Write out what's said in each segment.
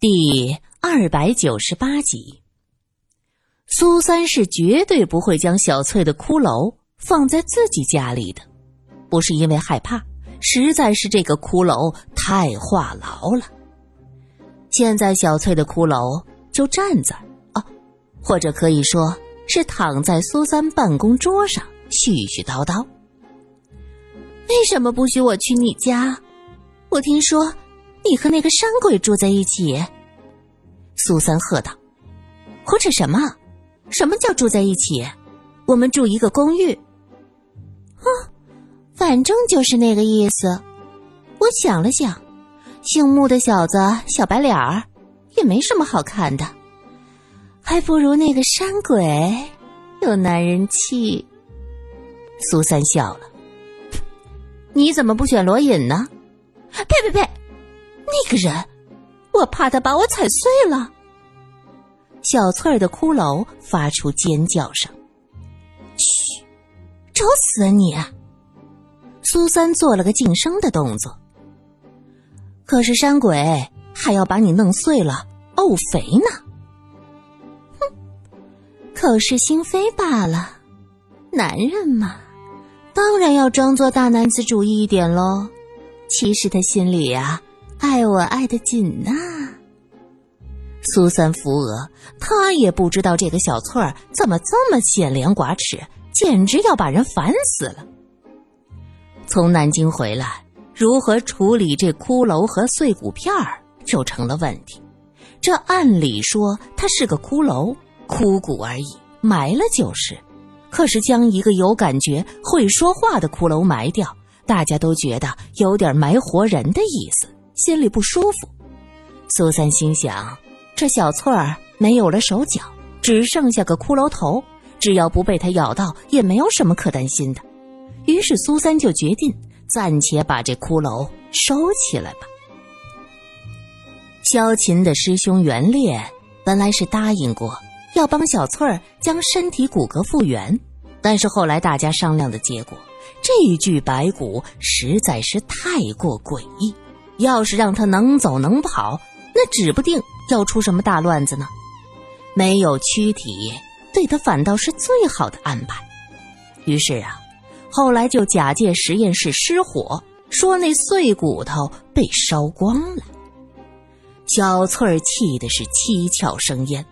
第二百九十八集，苏三是绝对不会将小翠的骷髅放在自己家里的，不是因为害怕，实在是这个骷髅太话痨了。现在小翠的骷髅就站在哦，或者可以说是躺在苏三办公桌上，絮絮叨叨。为什么不许我去你家？我听说。你和那个山鬼住在一起，苏三喝道：“胡扯什么？什么叫住在一起？我们住一个公寓。”哼，反正就是那个意思。我想了想，姓穆的小子小白脸儿，也没什么好看的，还不如那个山鬼有男人气。苏三笑了：“ 你怎么不选罗隐呢？”呸呸呸！那个人，我怕他把我踩碎了。小翠儿的骷髅发出尖叫声。嘘，找死啊你！苏三做了个噤声的动作。可是山鬼还要把你弄碎了，沤肥呢。哼，口是心非罢了。男人嘛，当然要装作大男子主义一点喽。其实他心里呀。爱我爱的紧呐！苏三扶额，他也不知道这个小翠儿怎么这么显廉寡耻，简直要把人烦死了。从南京回来，如何处理这骷髅和碎骨片儿就成了问题。这按理说他是个骷髅，枯骨而已，埋了就是。可是将一个有感觉、会说话的骷髅埋掉，大家都觉得有点埋活人的意思。心里不舒服，苏三心想：这小翠儿没有了手脚，只剩下个骷髅头，只要不被它咬到，也没有什么可担心的。于是苏三就决定暂且把这骷髅收起来吧。萧琴的师兄袁烈本来是答应过要帮小翠儿将身体骨骼复原，但是后来大家商量的结果，这一具白骨实在是太过诡异。要是让他能走能跑，那指不定要出什么大乱子呢。没有躯体，对他反倒是最好的安排。于是啊，后来就假借实验室失火，说那碎骨头被烧光了。小翠儿气的是七窍生烟，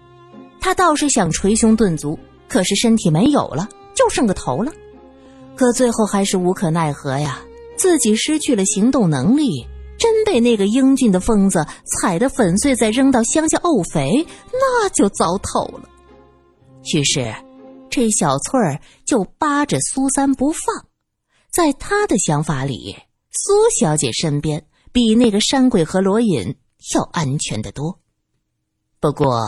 她倒是想捶胸顿足，可是身体没有了，就剩个头了。可最后还是无可奈何呀，自己失去了行动能力。真被那个英俊的疯子踩得粉碎，再扔到乡下沤肥，那就糟透了。于是，这小翠儿就扒着苏三不放。在他的想法里，苏小姐身边比那个山鬼和罗隐要安全的多。不过，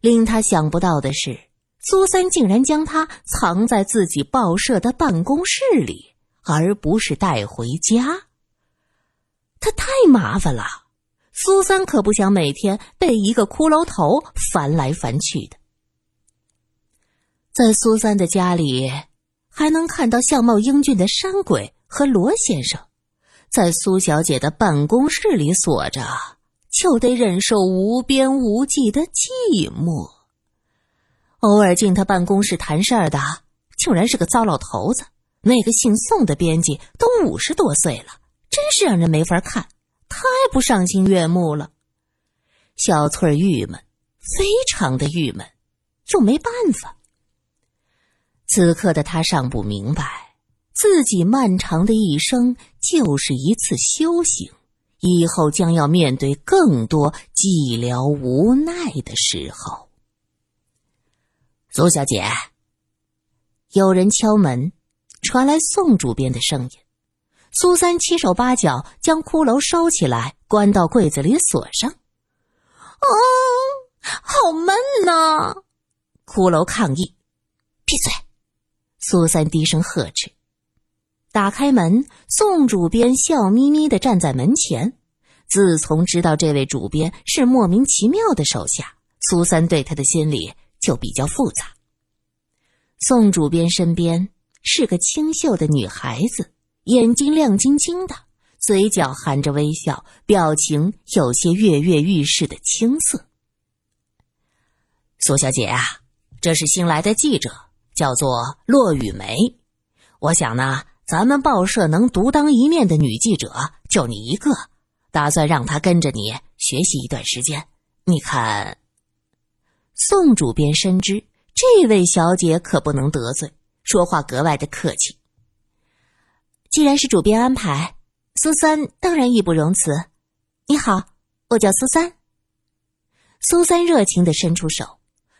令他想不到的是，苏三竟然将她藏在自己报社的办公室里，而不是带回家。他太麻烦了，苏三可不想每天被一个骷髅头烦来烦去的。在苏三的家里，还能看到相貌英俊的山鬼和罗先生；在苏小姐的办公室里锁着，就得忍受无边无际的寂寞。偶尔进他办公室谈事儿的，竟然是个糟老头子。那个姓宋的编辑都五十多岁了。真是让人没法看，太不赏心悦目了。小翠郁闷，非常的郁闷，又没办法。此刻的她尚不明白，自己漫长的一生就是一次修行，以后将要面对更多寂寥无奈的时候。苏小姐，有人敲门，传来宋主编的声音。苏三七手八脚将骷髅收起来，关到柜子里锁上。哦，好闷呐！骷髅抗议：“闭嘴！”苏三低声呵斥。打开门，宋主编笑眯眯的站在门前。自从知道这位主编是莫名其妙的手下，苏三对他的心里就比较复杂。宋主编身边是个清秀的女孩子。眼睛亮晶晶的，嘴角含着微笑，表情有些跃跃欲试的青涩。苏小姐啊，这是新来的记者，叫做骆雨梅。我想呢，咱们报社能独当一面的女记者就你一个，打算让她跟着你学习一段时间。你看，宋主编深知这位小姐可不能得罪，说话格外的客气。既然是主编安排。苏三当然义不容辞。你好，我叫苏三。苏三热情的伸出手，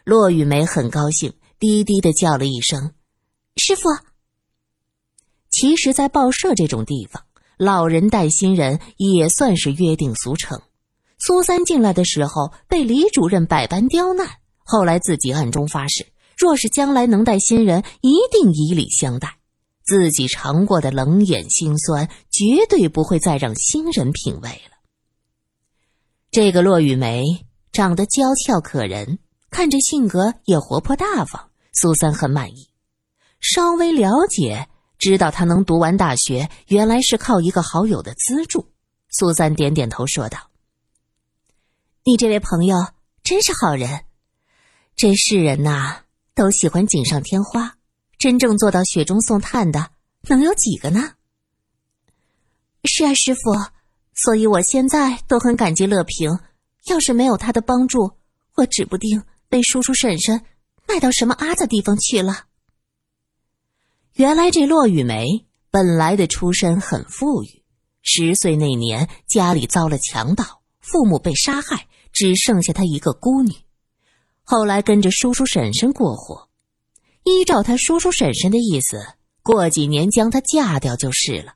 骆雨梅很高兴，低低的叫了一声“师傅”。其实，在报社这种地方，老人带新人也算是约定俗成。苏三进来的时候被李主任百般刁难，后来自己暗中发誓，若是将来能带新人，一定以礼相待。自己尝过的冷眼心酸，绝对不会再让新人品味了。这个骆雨梅长得娇俏可人，看着性格也活泼大方，苏三很满意。稍微了解，知道她能读完大学，原来是靠一个好友的资助。苏三点点头说道：“你这位朋友真是好人。这世人呐，都喜欢锦上添花。”真正做到雪中送炭的能有几个呢？是啊，师傅，所以我现在都很感激乐平。要是没有他的帮助，我指不定被叔叔婶婶卖到什么阿的地方去了。原来这骆雨梅本来的出身很富裕，十岁那年家里遭了强盗，父母被杀害，只剩下她一个孤女。后来跟着叔叔婶婶过活。依照他叔叔婶婶的意思，过几年将她嫁掉就是了。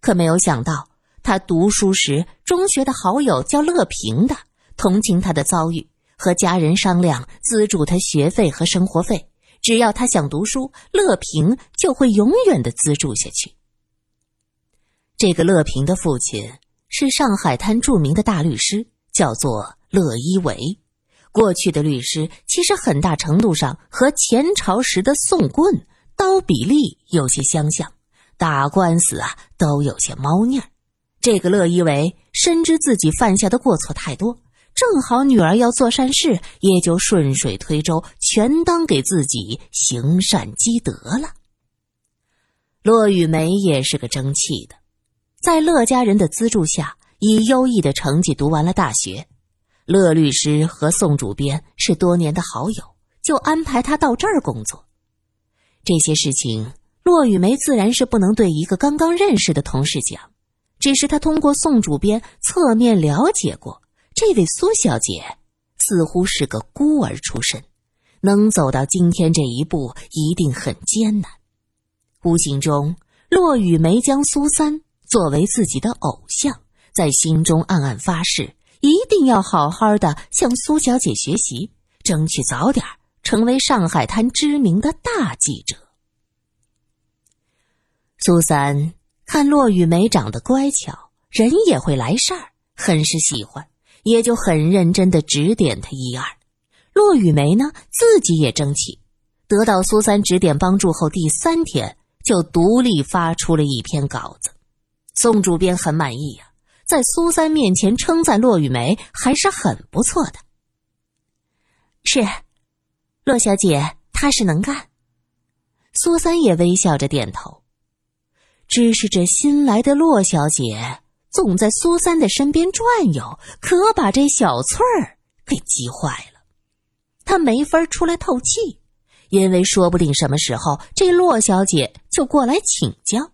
可没有想到，他读书时中学的好友叫乐平的，同情他的遭遇，和家人商量资助他学费和生活费。只要他想读书，乐平就会永远的资助下去。这个乐平的父亲是上海滩著名的大律师，叫做乐一维。过去的律师其实很大程度上和前朝时的宋棍刀比例有些相像，打官司啊都有些猫腻儿。这个乐一为深知自己犯下的过错太多，正好女儿要做善事，也就顺水推舟，全当给自己行善积德了。骆雨梅也是个争气的，在乐家人的资助下，以优异的成绩读完了大学。乐律师和宋主编是多年的好友，就安排他到这儿工作。这些事情，骆雨梅自然是不能对一个刚刚认识的同事讲。只是他通过宋主编侧面了解过，这位苏小姐似乎是个孤儿出身，能走到今天这一步，一定很艰难。无形中，骆雨梅将苏三作为自己的偶像，在心中暗暗发誓。一定要好好的向苏小姐学习，争取早点成为上海滩知名的大记者。苏三看骆雨梅长得乖巧，人也会来事儿，很是喜欢，也就很认真的指点她一二。骆雨梅呢，自己也争气，得到苏三指点帮助后，第三天就独立发出了一篇稿子，宋主编很满意呀。在苏三面前称赞骆雨梅还是很不错的。是，骆小姐踏实能干。苏三也微笑着点头。只是这新来的骆小姐总在苏三的身边转悠，可把这小翠儿给急坏了。她没法出来透气，因为说不定什么时候这骆小姐就过来请教。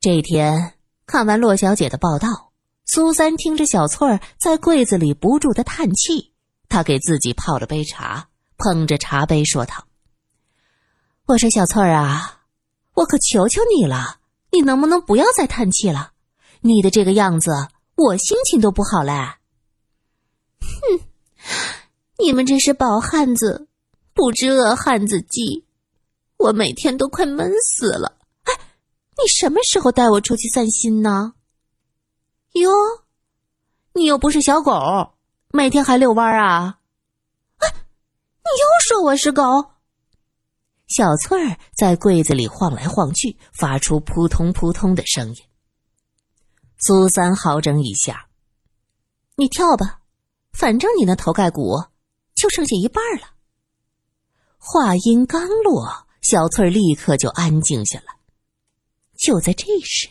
这天。看完骆小姐的报道，苏三听着小翠儿在柜子里不住的叹气，他给自己泡了杯茶，捧着茶杯说道：“我说小翠儿啊，我可求求你了，你能不能不要再叹气了？你的这个样子，我心情都不好嘞。”哼，你们这是饱汉子，不知饿汉子饥，我每天都快闷死了。你什么时候带我出去散心呢？哟，你又不是小狗，每天还遛弯啊？啊，你又说我是狗？小翠儿在柜子里晃来晃去，发出扑通扑通的声音。苏三好整以下，你跳吧，反正你那头盖骨就剩下一半了。话音刚落，小翠儿立刻就安静下来。就在这时，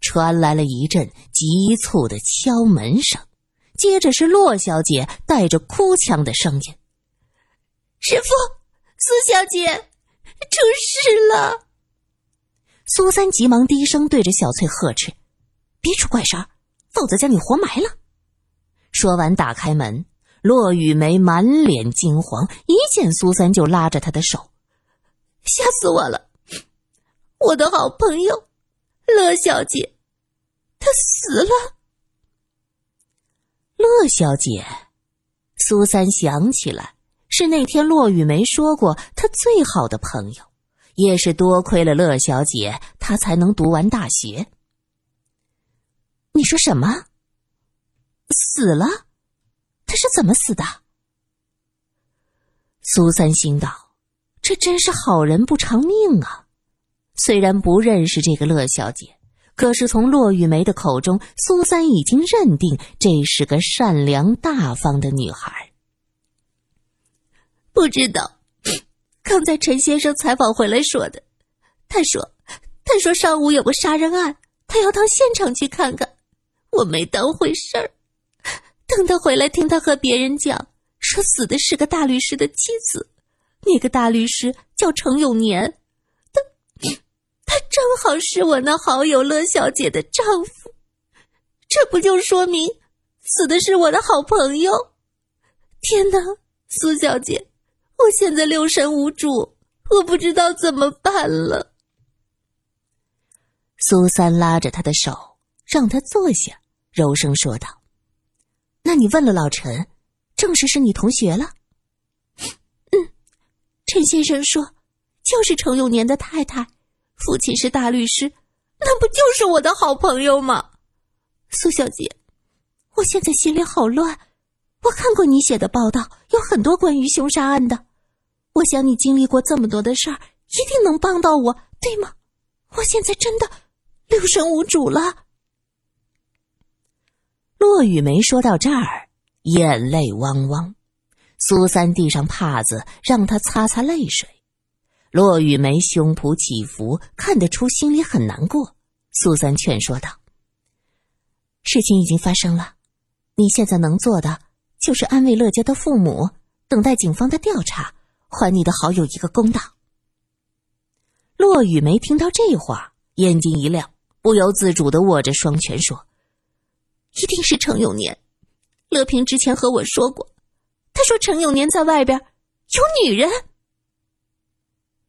传来了一阵急促的敲门声，接着是洛小姐带着哭腔的声音：“师傅，苏小姐出事了。”苏三急忙低声对着小翠呵斥：“别出怪声，否则将你活埋了。”说完，打开门。骆雨梅满脸惊慌，一见苏三就拉着他的手：“吓死我了！我的好朋友乐小姐，她死了。”乐小姐，苏三想起来，是那天骆雨梅说过，她最好的朋友。也是多亏了乐小姐，她才能读完大学。你说什么？死了？他是怎么死的？苏三心道：“这真是好人不偿命啊！”虽然不认识这个乐小姐，可是从骆玉梅的口中，苏三已经认定这是个善良大方的女孩。不知道。刚才陈先生采访回来说的，他说：“他说上午有个杀人案，他要到现场去看看。”我没当回事儿。等他回来，听他和别人讲，说死的是个大律师的妻子，那个大律师叫程永年，他正好是我那好友乐小姐的丈夫，这不就说明死的是我的好朋友？天哪，苏小姐！我现在六神无主，我不知道怎么办了。苏三拉着他的手，让他坐下，柔声说道：“那你问了老陈，证实是你同学了？”“嗯，陈先生说，就是程永年的太太，父亲是大律师，那不就是我的好朋友吗？”苏小姐，我现在心里好乱。我看过你写的报道，有很多关于凶杀案的。我想你经历过这么多的事儿，一定能帮到我，对吗？我现在真的六神无主了。骆雨梅说到这儿，眼泪汪汪。苏三递上帕子，让他擦擦泪水。骆雨梅胸脯起伏，看得出心里很难过。苏三劝说道：“事情已经发生了，你现在能做的就是安慰乐家的父母，等待警方的调查。”还你的好友一个公道。骆雨梅听到这话，眼睛一亮，不由自主的握着双拳说：“一定是程永年。乐平之前和我说过，他说程永年在外边有女人。”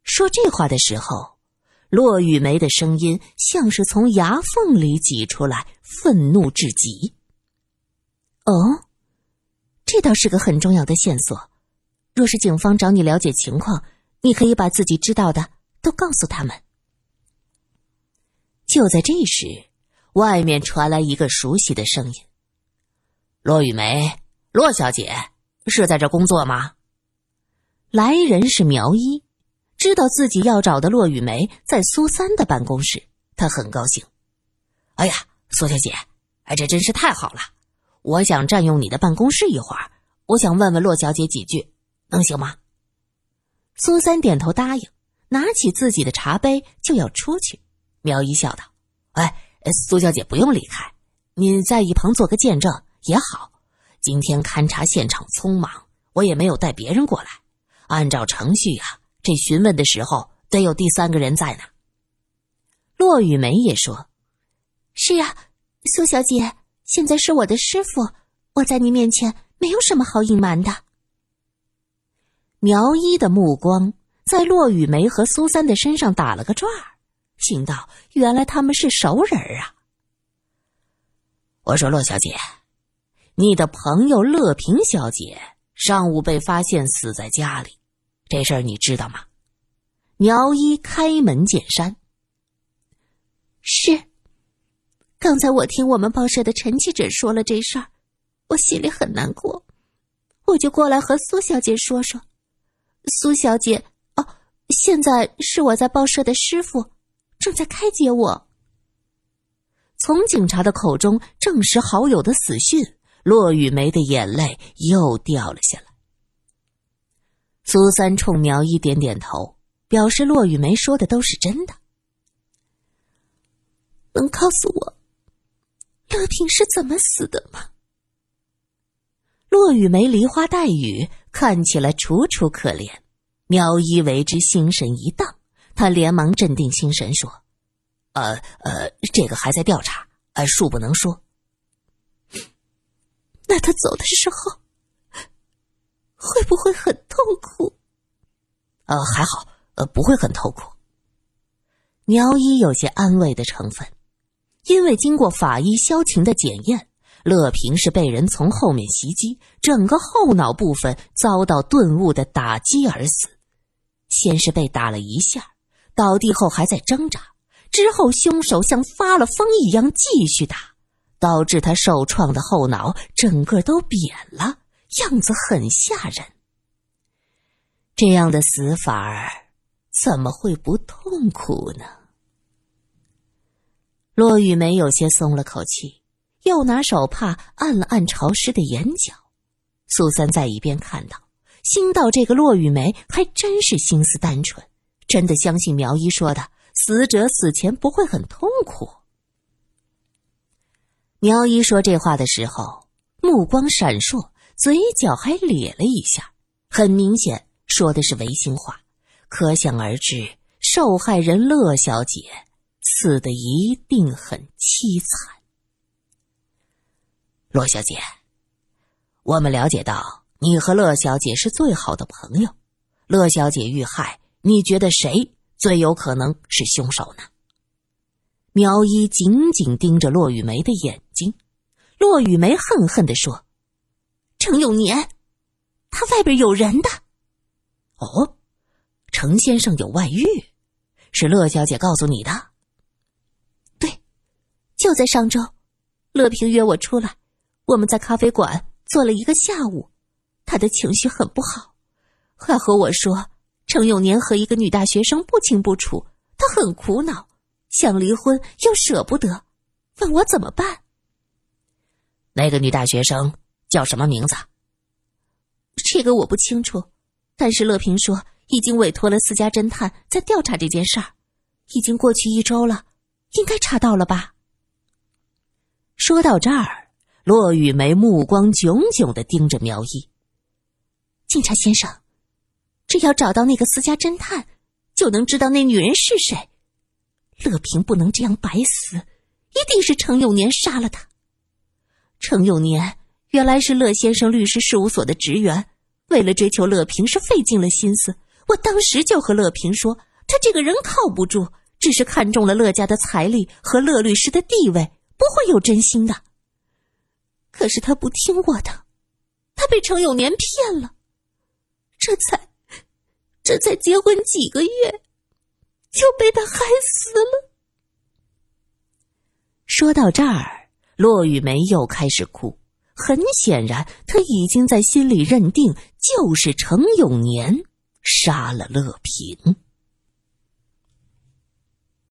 说这话的时候，骆雨梅的声音像是从牙缝里挤出来，愤怒至极。哦，这倒是个很重要的线索。若是警方找你了解情况，你可以把自己知道的都告诉他们。就在这时，外面传来一个熟悉的声音：“骆雨梅，骆小姐是在这工作吗？”来人是苗一，知道自己要找的骆雨梅在苏三的办公室，他很高兴。哎呀，苏小姐，哎，这真是太好了！我想占用你的办公室一会儿，我想问问骆小姐几句。能行吗？苏三点头答应，拿起自己的茶杯就要出去。苗一笑道：“哎，苏小姐不用离开，你在一旁做个见证也好。今天勘察现场匆忙，我也没有带别人过来。按照程序啊，这询问的时候得有第三个人在呢。”骆雨梅也说：“是啊，苏小姐，现在是我的师傅，我在你面前没有什么好隐瞒的。”苗一的目光在骆雨梅和苏三的身上打了个转儿，心道：“原来他们是熟人啊。”我说：“骆小姐，你的朋友乐平小姐上午被发现死在家里，这事儿你知道吗？”苗一开门见山：“是。刚才我听我们报社的陈记者说了这事儿，我心里很难过，我就过来和苏小姐说说。”苏小姐，哦，现在是我在报社的师傅，正在开解我。从警察的口中证实好友的死讯，骆雨梅的眼泪又掉了下来。苏三冲苗一点点头，表示骆雨梅说的都是真的。能告诉我，乐平是怎么死的吗？骆雨梅梨花带雨，看起来楚楚可怜。苗一为之心神一荡，他连忙镇定心神说：“呃呃，这个还在调查，呃，恕不能说。那他走的时候会不会很痛苦？呃，还好，呃，不会很痛苦。”苗一有些安慰的成分。因为经过法医萧晴的检验，乐平是被人从后面袭击，整个后脑部分遭到钝物的打击而死。先是被打了一下，倒地后还在挣扎，之后凶手像发了疯一样继续打，导致他受创的后脑整个都扁了，样子很吓人。这样的死法儿，怎么会不痛苦呢？骆雨梅有些松了口气，又拿手帕按了按潮湿的眼角。苏三在一边看到，心道：这个骆雨梅还真是心思单纯，真的相信苗医说的，死者死前不会很痛苦。苗医说这话的时候，目光闪烁，嘴角还咧了一下，很明显说的是违心话，可想而知，受害人乐小姐。死的一定很凄惨，罗小姐。我们了解到你和乐小姐是最好的朋友，乐小姐遇害，你觉得谁最有可能是凶手呢？苗一紧紧盯着骆雨梅的眼睛，骆雨梅恨恨的说：“程永年，他外边有人的。”哦，程先生有外遇，是乐小姐告诉你的。对就在上周，乐平约我出来，我们在咖啡馆坐了一个下午。他的情绪很不好，还和我说程永年和一个女大学生不清不楚，他很苦恼，想离婚又舍不得，问我怎么办。那个女大学生叫什么名字？这个我不清楚，但是乐平说已经委托了私家侦探在调查这件事儿，已经过去一周了，应该查到了吧。说到这儿，骆雨梅目光炯炯的盯着苗一。警察先生，只要找到那个私家侦探，就能知道那女人是谁。乐平不能这样白死，一定是程永年杀了他。程永年原来是乐先生律师事务所的职员，为了追求乐平是费尽了心思。我当时就和乐平说，他这个人靠不住，只是看中了乐家的财力和乐律师的地位。不会有真心的。可是他不听我的，他被程永年骗了，这才，这才结婚几个月，就被他害死了。说到这儿，骆雨梅又开始哭。很显然，他已经在心里认定，就是程永年杀了乐平。